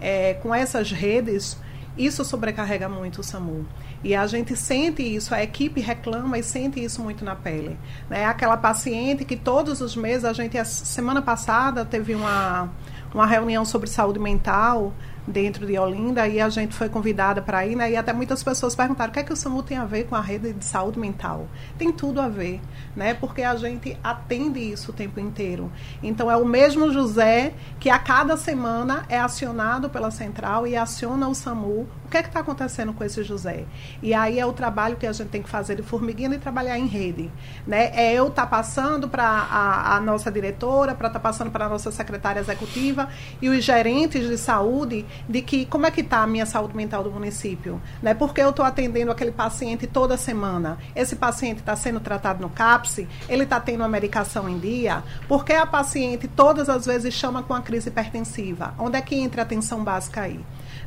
é, com essas redes, isso sobrecarrega muito o SAMU. E a gente sente isso, a equipe reclama e sente isso muito na pele. Né? Aquela paciente que todos os meses, a gente, a semana passada, teve uma, uma reunião sobre saúde mental dentro de Olinda e a gente foi convidada para ir, né? E até muitas pessoas perguntaram o que é que o SAMU tem a ver com a rede de saúde mental. Tem tudo a ver, né? Porque a gente atende isso o tempo inteiro. Então é o mesmo José que a cada semana é acionado pela central e aciona o SAMU. O que é que está acontecendo com esse José? E aí é o trabalho que a gente tem que fazer de formiguinha e trabalhar em rede, né? É eu tá passando para a, a, nossa diretora, para tá passando para a nossa secretária executiva e os gerentes de saúde de que como é que está a minha saúde mental do município, né? Porque eu estou atendendo aquele paciente toda semana. Esse paciente está sendo tratado no CAPS, ele está tendo uma medicação em dia, porque a paciente todas as vezes chama com a crise hipertensiva. Onde é que entra a atenção básica aí?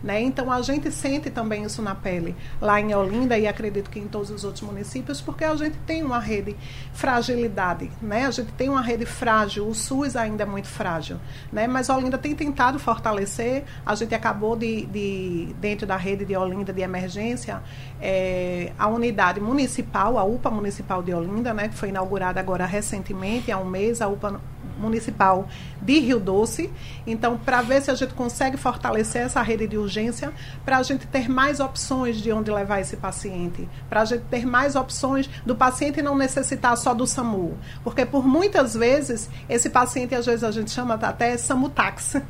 Né? Então a gente sente também isso na pele lá em Olinda e acredito que em todos os outros municípios, porque a gente tem uma rede fragilidade, né? A gente tem uma rede frágil, o SUS ainda é muito frágil, né? Mas Olinda tem tentado fortalecer. A gente acabou de, de dentro da rede de Olinda de emergência, é, a unidade municipal, a UPA municipal de Olinda, né? Que foi inaugurada agora recentemente, há um mês, a UPA municipal de Rio Doce. Então, para ver se a gente consegue fortalecer essa rede de urgência, para a gente ter mais opções de onde levar esse paciente, para a gente ter mais opções do paciente não necessitar só do SAMU, porque por muitas vezes esse paciente, às vezes a gente chama até SAMU táxi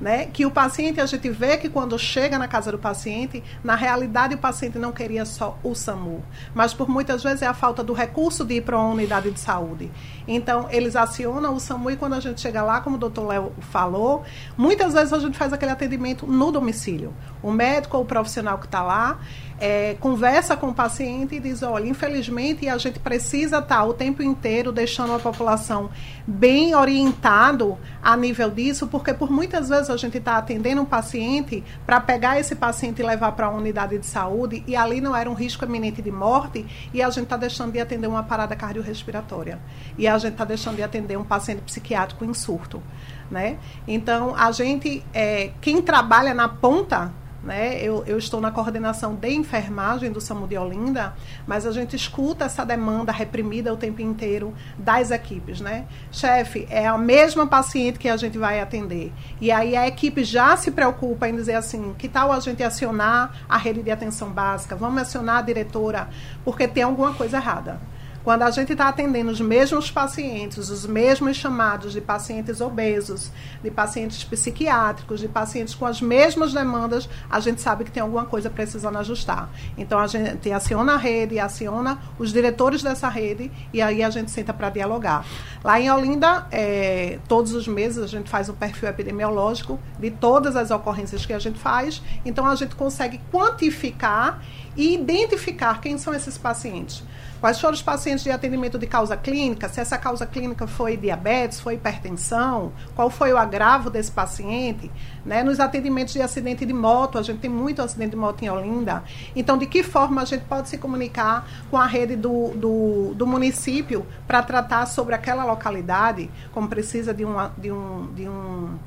né? Que o paciente, a gente vê que quando chega na casa do paciente, na realidade o paciente não queria só o SAMU, mas por muitas vezes é a falta do recurso de ir para uma unidade de saúde. Então, eles acionam o SAMU e quando a gente chega lá, como o doutor Léo falou, muitas vezes a gente faz aquele atendimento no domicílio. O médico ou o profissional que está lá, é, conversa com o paciente e diz: olha, infelizmente a gente precisa estar tá o tempo inteiro deixando a população bem orientado a nível disso, porque por muitas vezes a gente está atendendo um paciente para pegar esse paciente e levar para uma unidade de saúde e ali não era um risco iminente de morte e a gente está deixando de atender uma parada cardiorrespiratória e a gente está deixando de atender um paciente psiquiátrico em surto, né? Então a gente, é, quem trabalha na ponta né? Eu, eu, estou na coordenação de enfermagem do SAMU de Olinda, mas a gente escuta essa demanda reprimida o tempo inteiro das equipes. Né? Chefe, é a mesma paciente que a gente vai atender. E aí a equipe já se preocupa em dizer assim: que tal a gente acionar a rede de atenção básica? Vamos acionar a diretora, porque tem alguma coisa errada. Quando a gente está atendendo os mesmos pacientes, os mesmos chamados de pacientes obesos, de pacientes psiquiátricos, de pacientes com as mesmas demandas, a gente sabe que tem alguma coisa precisando ajustar. Então a gente aciona a rede, aciona os diretores dessa rede e aí a gente senta para dialogar. Lá em Olinda, é, todos os meses a gente faz um perfil epidemiológico de todas as ocorrências que a gente faz, então a gente consegue quantificar e identificar quem são esses pacientes. Quais foram os pacientes de atendimento de causa clínica? Se essa causa clínica foi diabetes, foi hipertensão, qual foi o agravo desse paciente? Né? Nos atendimentos de acidente de moto, a gente tem muito acidente de moto em Olinda. Então, de que forma a gente pode se comunicar com a rede do, do, do município para tratar sobre aquela localidade, como precisa de, uma, de um. De um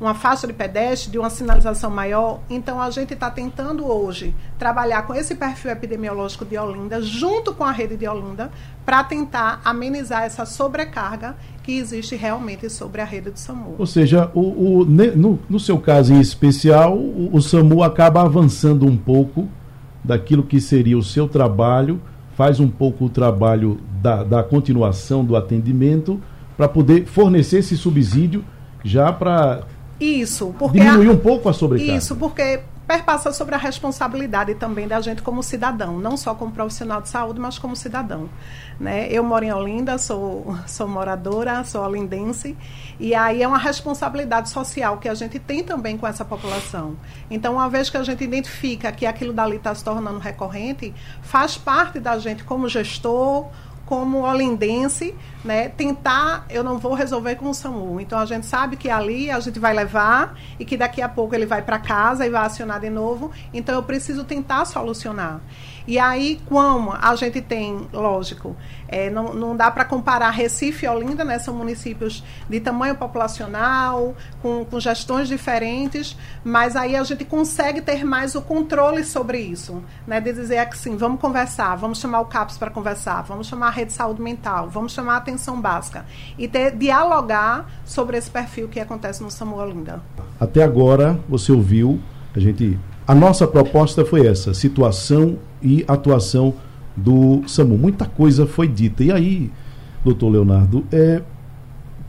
uma faixa de pedestre, de uma sinalização maior. Então, a gente está tentando hoje trabalhar com esse perfil epidemiológico de Olinda, junto com a rede de Olinda, para tentar amenizar essa sobrecarga que existe realmente sobre a rede do SAMU. Ou seja, o, o no, no, seu caso em especial, o, o SAMU acaba avançando um pouco daquilo que seria o seu trabalho, faz um pouco o trabalho da, da continuação do atendimento, para poder fornecer esse subsídio já para isso, porque. Diminuir a, um pouco a sobrecarga. Isso, porque perpassa sobre a responsabilidade também da gente como cidadão, não só como profissional de saúde, mas como cidadão. Né? Eu moro em Olinda, sou, sou moradora, sou olindense, e aí é uma responsabilidade social que a gente tem também com essa população. Então, uma vez que a gente identifica que aquilo dali está se tornando recorrente, faz parte da gente como gestor, como olindense, né, tentar, eu não vou resolver com o SAMU. Então a gente sabe que ali a gente vai levar e que daqui a pouco ele vai para casa e vai acionar de novo. Então eu preciso tentar solucionar. E aí, como a gente tem, lógico, é, não, não dá para comparar Recife e Olinda, né? São municípios de tamanho populacional, com, com gestões diferentes, mas aí a gente consegue ter mais o controle sobre isso, né? De dizer assim, vamos conversar, vamos chamar o CAPS para conversar, vamos chamar a rede de saúde mental, vamos chamar a atenção básica e ter, dialogar sobre esse perfil que acontece no SAMU Olinda. Até agora, você ouviu, a gente... A nossa proposta foi essa, situação e atuação do SAMU. Muita coisa foi dita. E aí, doutor Leonardo, é,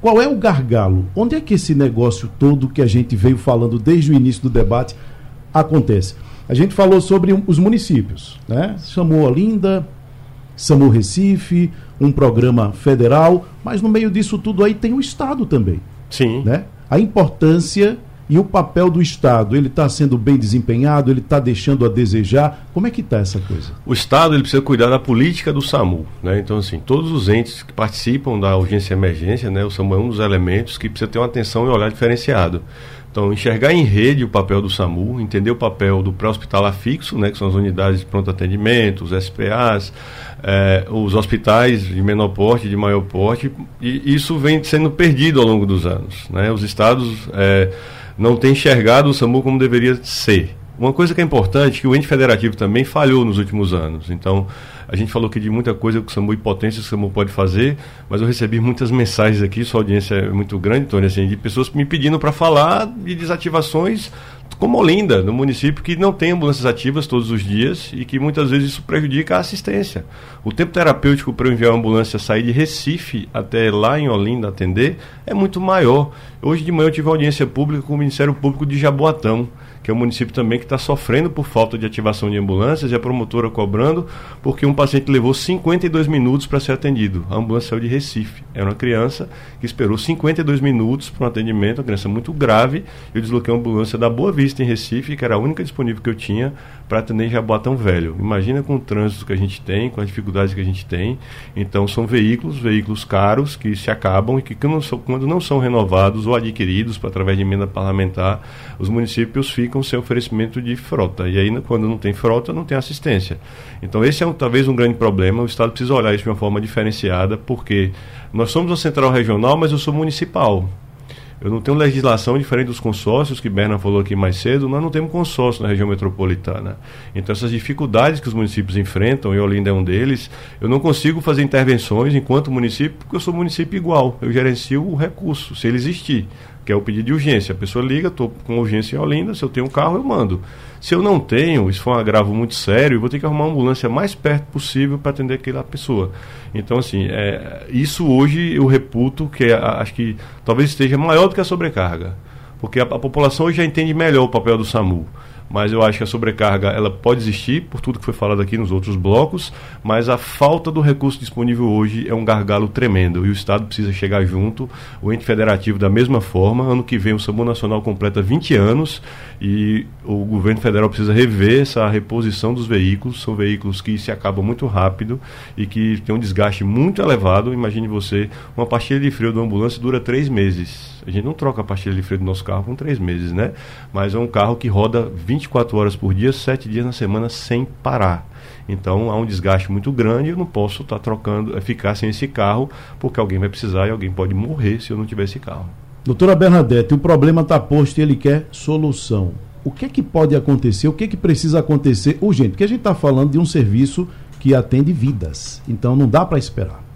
qual é o gargalo? Onde é que esse negócio todo que a gente veio falando desde o início do debate acontece? A gente falou sobre os municípios, né? SAMU Olinda, SAMU Recife, um programa federal, mas no meio disso tudo aí tem o Estado também. Sim. Né? A importância e o papel do Estado, ele está sendo bem desempenhado, ele está deixando a desejar? Como é que está essa coisa? O Estado ele precisa cuidar da política do SAMU. Né? Então, assim, todos os entes que participam da urgência e emergência, né? o SAMU é um dos elementos que precisa ter uma atenção e um olhar diferenciado. Então, enxergar em rede o papel do SAMU, entender o papel do pré-hospitalar fixo, né, que são as unidades de pronto atendimento, os SPAs, eh, os hospitais de menor porte, de maior porte, e isso vem sendo perdido ao longo dos anos. Né? Os estados eh, não tem enxergado o SAMU como deveria ser. Uma coisa que é importante, que o ente federativo também falhou nos últimos anos. Então, a gente falou aqui de muita coisa que o SAMU e potência que o SAMU pode fazer, mas eu recebi muitas mensagens aqui, sua audiência é muito grande, Tony, assim, de pessoas me pedindo para falar de desativações como Olinda, no município que não tem ambulâncias ativas todos os dias e que muitas vezes isso prejudica a assistência. O tempo terapêutico para enviar uma ambulância sair de Recife até lá em Olinda atender é muito maior. Hoje de manhã eu tive audiência pública com o Ministério Público de Jaboatão que é um município também que está sofrendo por falta de ativação de ambulâncias e a promotora cobrando, porque um paciente levou 52 minutos para ser atendido. A ambulância saiu de Recife. Era uma criança que esperou 52 minutos para um atendimento, uma criança muito grave. Eu desloquei uma ambulância da Boa Vista em Recife, que era a única disponível que eu tinha para atender Jaboatão Velho. Imagina com o trânsito que a gente tem, com as dificuldades que a gente tem. Então são veículos, veículos caros que se acabam e que quando não são renovados ou adquiridos através de emenda parlamentar, os municípios ficam ficam sem oferecimento de frota. E aí, quando não tem frota, não tem assistência. Então, esse é um, talvez um grande problema. O Estado precisa olhar isso de uma forma diferenciada, porque nós somos uma central regional, mas eu sou municipal. Eu não tenho legislação diferente dos consórcios, que Berna falou aqui mais cedo, nós não temos consórcio na região metropolitana. Então, essas dificuldades que os municípios enfrentam, e Olinda é um deles, eu não consigo fazer intervenções enquanto município, porque eu sou município igual. Eu gerencio o recurso, se ele existir que é o pedido de urgência. A pessoa liga, estou com urgência em Olinda, se eu tenho um carro, eu mando. Se eu não tenho, isso for um agravo muito sério, eu vou ter que arrumar uma ambulância mais perto possível para atender aquela pessoa. Então, assim, é, isso hoje eu reputo que é, acho que talvez esteja maior do que a sobrecarga. Porque a, a população hoje já entende melhor o papel do SAMU mas eu acho que a sobrecarga ela pode existir por tudo que foi falado aqui nos outros blocos, mas a falta do recurso disponível hoje é um gargalo tremendo e o Estado precisa chegar junto, o ente federativo da mesma forma. Ano que vem o SAMU Nacional completa 20 anos e o governo federal precisa rever essa reposição dos veículos. São veículos que se acabam muito rápido e que tem um desgaste muito elevado. Imagine você, uma pastilha de freio da ambulância dura três meses a gente não troca a pastilha de freio do nosso carro com três meses, né? Mas é um carro que roda 24 horas por dia, 7 dias na semana sem parar. Então há um desgaste muito grande, eu não posso estar tá trocando, ficar sem esse carro, porque alguém vai precisar e alguém pode morrer se eu não tiver esse carro. Doutora Bernadette, o problema está posto e ele quer solução. O que é que pode acontecer? O que é que precisa acontecer urgente? Porque a gente está falando de um serviço que atende vidas. Então não dá para esperar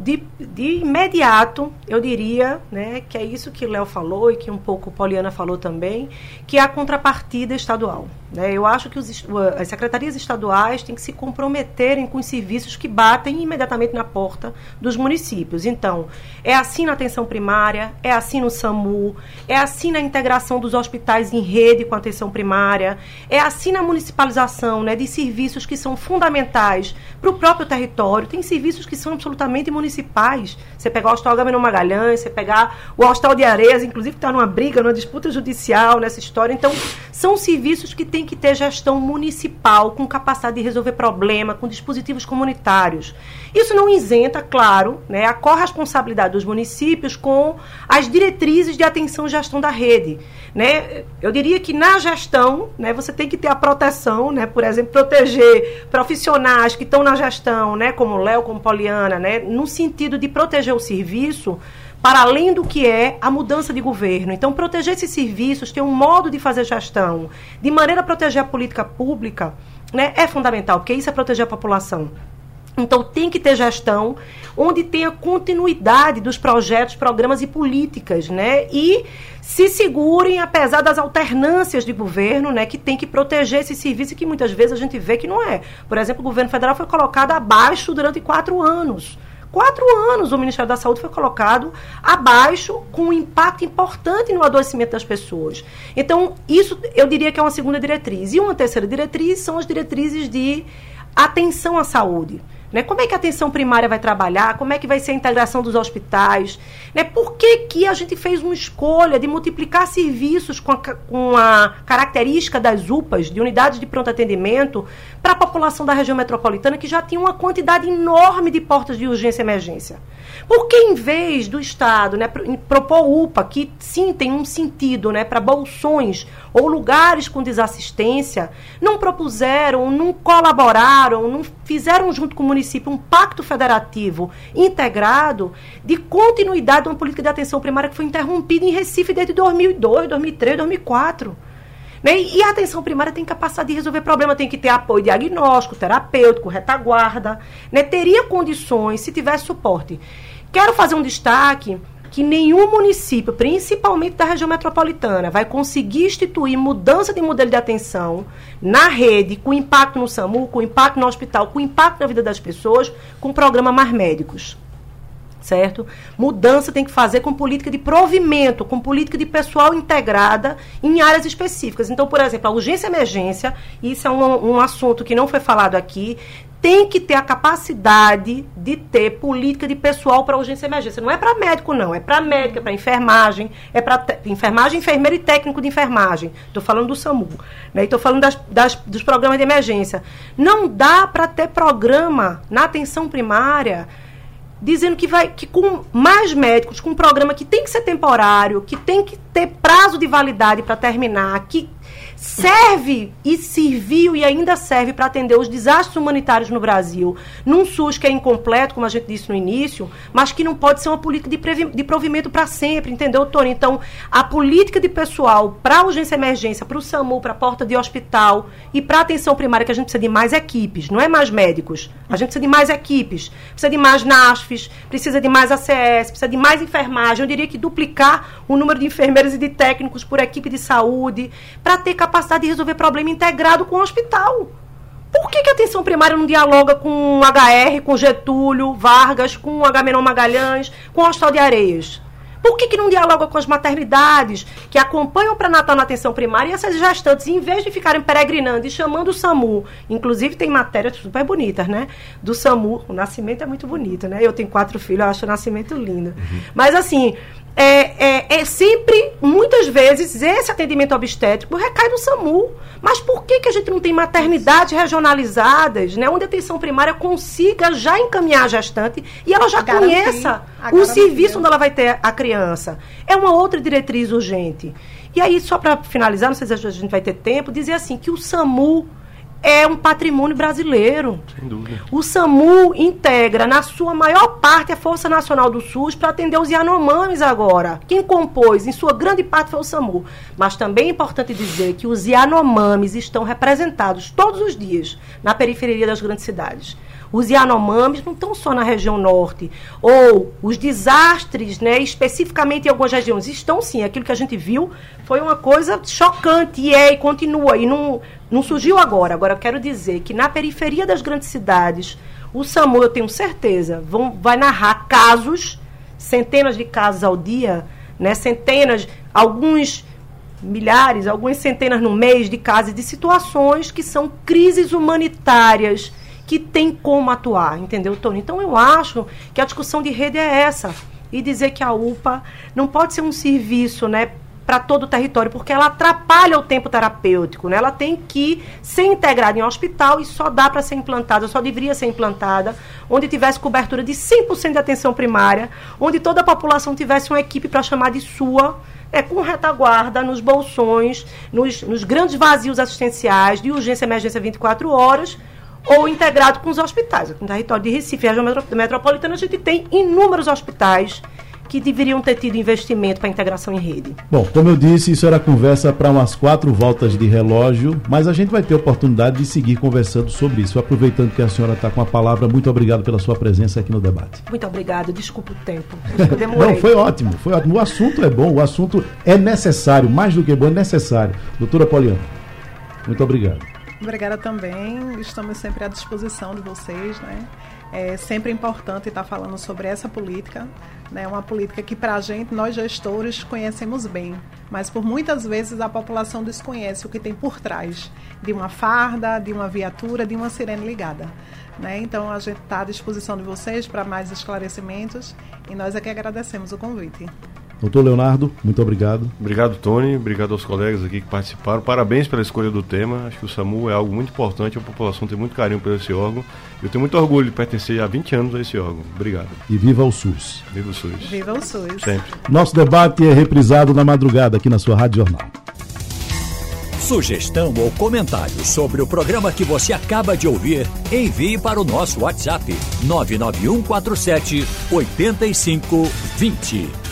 de, de imediato, eu diria, né, que é isso que Léo falou e que um pouco Poliana falou também, que é a contrapartida estadual. Né? Eu acho que os, as secretarias estaduais têm que se comprometerem com os serviços que batem imediatamente na porta dos municípios. Então, é assim na atenção primária, é assim no SAMU, é assim na integração dos hospitais em rede com a atenção primária, é assim na municipalização né, de serviços que são fundamentais para o próprio território. Tem serviços que são absolutamente municipais. Você pegar o Hospital Agamenon Magalhães, você pegar o Hospital de Areias, inclusive está numa briga, numa disputa judicial nessa história. Então, são serviços que têm que ter gestão municipal, com capacidade de resolver problema, com dispositivos comunitários. Isso não isenta, claro, né, a corresponsabilidade dos municípios com as diretrizes de atenção e gestão da rede. Né? Eu diria que na gestão, né, você tem que ter a proteção, né, por exemplo, proteger profissionais que estão na gestão, né, como Léo, como Poliana, né, no sentido de proteger o serviço para além do que é a mudança de governo. Então, proteger esses serviços, ter um modo de fazer gestão, de maneira a proteger a política pública, né, é fundamental, porque isso é proteger a população. Então tem que ter gestão onde tenha continuidade dos projetos, programas e políticas, né? E se segurem apesar das alternâncias de governo, né, que tem que proteger esse serviço que muitas vezes a gente vê que não é. Por exemplo, o governo federal foi colocado abaixo durante quatro anos. Quatro anos o Ministério da Saúde foi colocado abaixo, com um impacto importante no adoecimento das pessoas. Então, isso eu diria que é uma segunda diretriz. E uma terceira diretriz são as diretrizes de atenção à saúde. Né? Como é que a atenção primária vai trabalhar? Como é que vai ser a integração dos hospitais? Né? Por que, que a gente fez uma escolha de multiplicar serviços com a, com a característica das UPAs, de unidades de pronto atendimento, para a população da região metropolitana que já tinha uma quantidade enorme de portas de urgência e emergência? Porque em vez do Estado né, propor UPA, que sim tem um sentido né, para bolsões ou lugares com desassistência, não propuseram, não colaboraram, não fizeram junto com o município um pacto federativo integrado de continuidade de uma política de atenção primária que foi interrompida em Recife desde 2002, 2003, 2004. Né? E a atenção primária tem capacidade de resolver problema, tem que ter apoio diagnóstico, terapêutico, retaguarda. Né? Teria condições se tivesse suporte. Quero fazer um destaque que nenhum município, principalmente da região metropolitana, vai conseguir instituir mudança de modelo de atenção na rede, com impacto no SAMU, com impacto no hospital, com impacto na vida das pessoas, com o programa Mais Médicos certo? Mudança tem que fazer com política de provimento, com política de pessoal integrada em áreas específicas. Então, por exemplo, a urgência emergência, isso é um, um assunto que não foi falado aqui, tem que ter a capacidade de ter política de pessoal para urgência e emergência. Não é para médico, não. É para médico, é para enfermagem, é para enfermagem, enfermeiro e técnico de enfermagem. Estou falando do SAMU. Né? Estou falando das, das, dos programas de emergência. Não dá para ter programa na atenção primária dizendo que vai que com mais médicos, com um programa que tem que ser temporário, que tem que ter prazo de validade para terminar, que serve e serviu e ainda serve para atender os desastres humanitários no Brasil, num SUS que é incompleto, como a gente disse no início, mas que não pode ser uma política de, de provimento para sempre, entendeu, doutor? Então, a política de pessoal para urgência e emergência, para o SAMU, para a porta de hospital e para atenção primária, que a gente precisa de mais equipes, não é mais médicos. A gente precisa de mais equipes, precisa de mais NASFs, precisa de mais ACS, precisa de mais enfermagem. Eu diria que duplicar o número de enfermeiros e de técnicos por equipe de saúde, para ter capacidade de resolver problema integrado com o hospital. Por que, que a atenção primária não dialoga com HR, com Getúlio, Vargas, com Agamenon Magalhães, com o Hospital de Areias? Por que, que não dialoga com as maternidades que acompanham o pré-natal na atenção primária e essas gestantes, em vez de ficarem peregrinando e chamando o SAMU, inclusive tem matérias super bonitas, né? Do SAMU, o nascimento é muito bonito, né? Eu tenho quatro filhos, eu acho o nascimento lindo. Uhum. Mas assim, é, é, é, sempre, muitas vezes, esse atendimento obstétrico recai no SAMU. Mas por que, que a gente não tem maternidades regionalizadas, né, onde a atenção primária consiga já encaminhar a gestante e ela já garantir, conheça o serviço onde ela vai ter a criança? É uma outra diretriz urgente. E aí, só para finalizar, não sei se a gente vai ter tempo, dizer assim que o SAMU é um patrimônio brasileiro. Sem dúvida. O SAMU integra, na sua maior parte, a Força Nacional do SUS para atender os Yanomamis agora. Quem compôs, em sua grande parte, foi o SAMU. Mas também é importante dizer que os Yanomamis estão representados todos os dias na periferia das grandes cidades. Os Yanomamis não estão só na região norte. Ou os desastres, né, especificamente em algumas regiões, estão sim. Aquilo que a gente viu foi uma coisa chocante e é e continua. E não, não surgiu agora. Agora, eu quero dizer que na periferia das grandes cidades, o SAMU, eu tenho certeza, vão, vai narrar casos, centenas de casos ao dia, né? centenas, alguns milhares, algumas centenas no mês de casos de situações que são crises humanitárias que tem como atuar, entendeu, Tony? Então eu acho que a discussão de rede é essa. E dizer que a UPA não pode ser um serviço, né, para todo o território, porque ela atrapalha o tempo terapêutico. Né? Ela tem que ser integrada em um hospital e só dá para ser implantada, só deveria ser implantada, onde tivesse cobertura de 100% de atenção primária, onde toda a população tivesse uma equipe para chamar de sua, é, com retaguarda nos bolsões, nos, nos grandes vazios assistenciais, de urgência e emergência 24 horas, ou integrado com os hospitais. No território de Recife, região metropolitana, a gente tem inúmeros hospitais que deveriam ter tido investimento para integração em rede. Bom, como eu disse, isso era conversa para umas quatro voltas de relógio, mas a gente vai ter oportunidade de seguir conversando sobre isso. Aproveitando que a senhora está com a palavra, muito obrigado pela sua presença aqui no debate. Muito obrigada, desculpa o tempo. Não, foi ótimo, foi ótimo. O assunto é bom, o assunto é necessário, mais do que bom, é necessário. Doutora Poliana, muito obrigado. Obrigada também, estamos sempre à disposição de vocês, né? É sempre importante estar falando sobre essa política, né? Uma política que para a gente, nós gestores, conhecemos bem, mas por muitas vezes a população desconhece o que tem por trás de uma farda, de uma viatura, de uma sirene ligada. Né? Então a gente está à disposição de vocês para mais esclarecimentos e nós aqui agradecemos o convite. Doutor Leonardo, muito obrigado. Obrigado, Tony. Obrigado aos colegas aqui que participaram. Parabéns pela escolha do tema. Acho que o SAMU é algo muito importante. A população tem muito carinho por esse órgão. Eu tenho muito orgulho de pertencer há 20 anos a esse órgão. Obrigado. E viva o SUS. Viva o SUS. Viva o SUS. Sempre. Nosso debate é reprisado na madrugada aqui na sua Rádio Jornal. Sugestão ou comentário sobre o programa que você acaba de ouvir, envie para o nosso WhatsApp 99147 8520.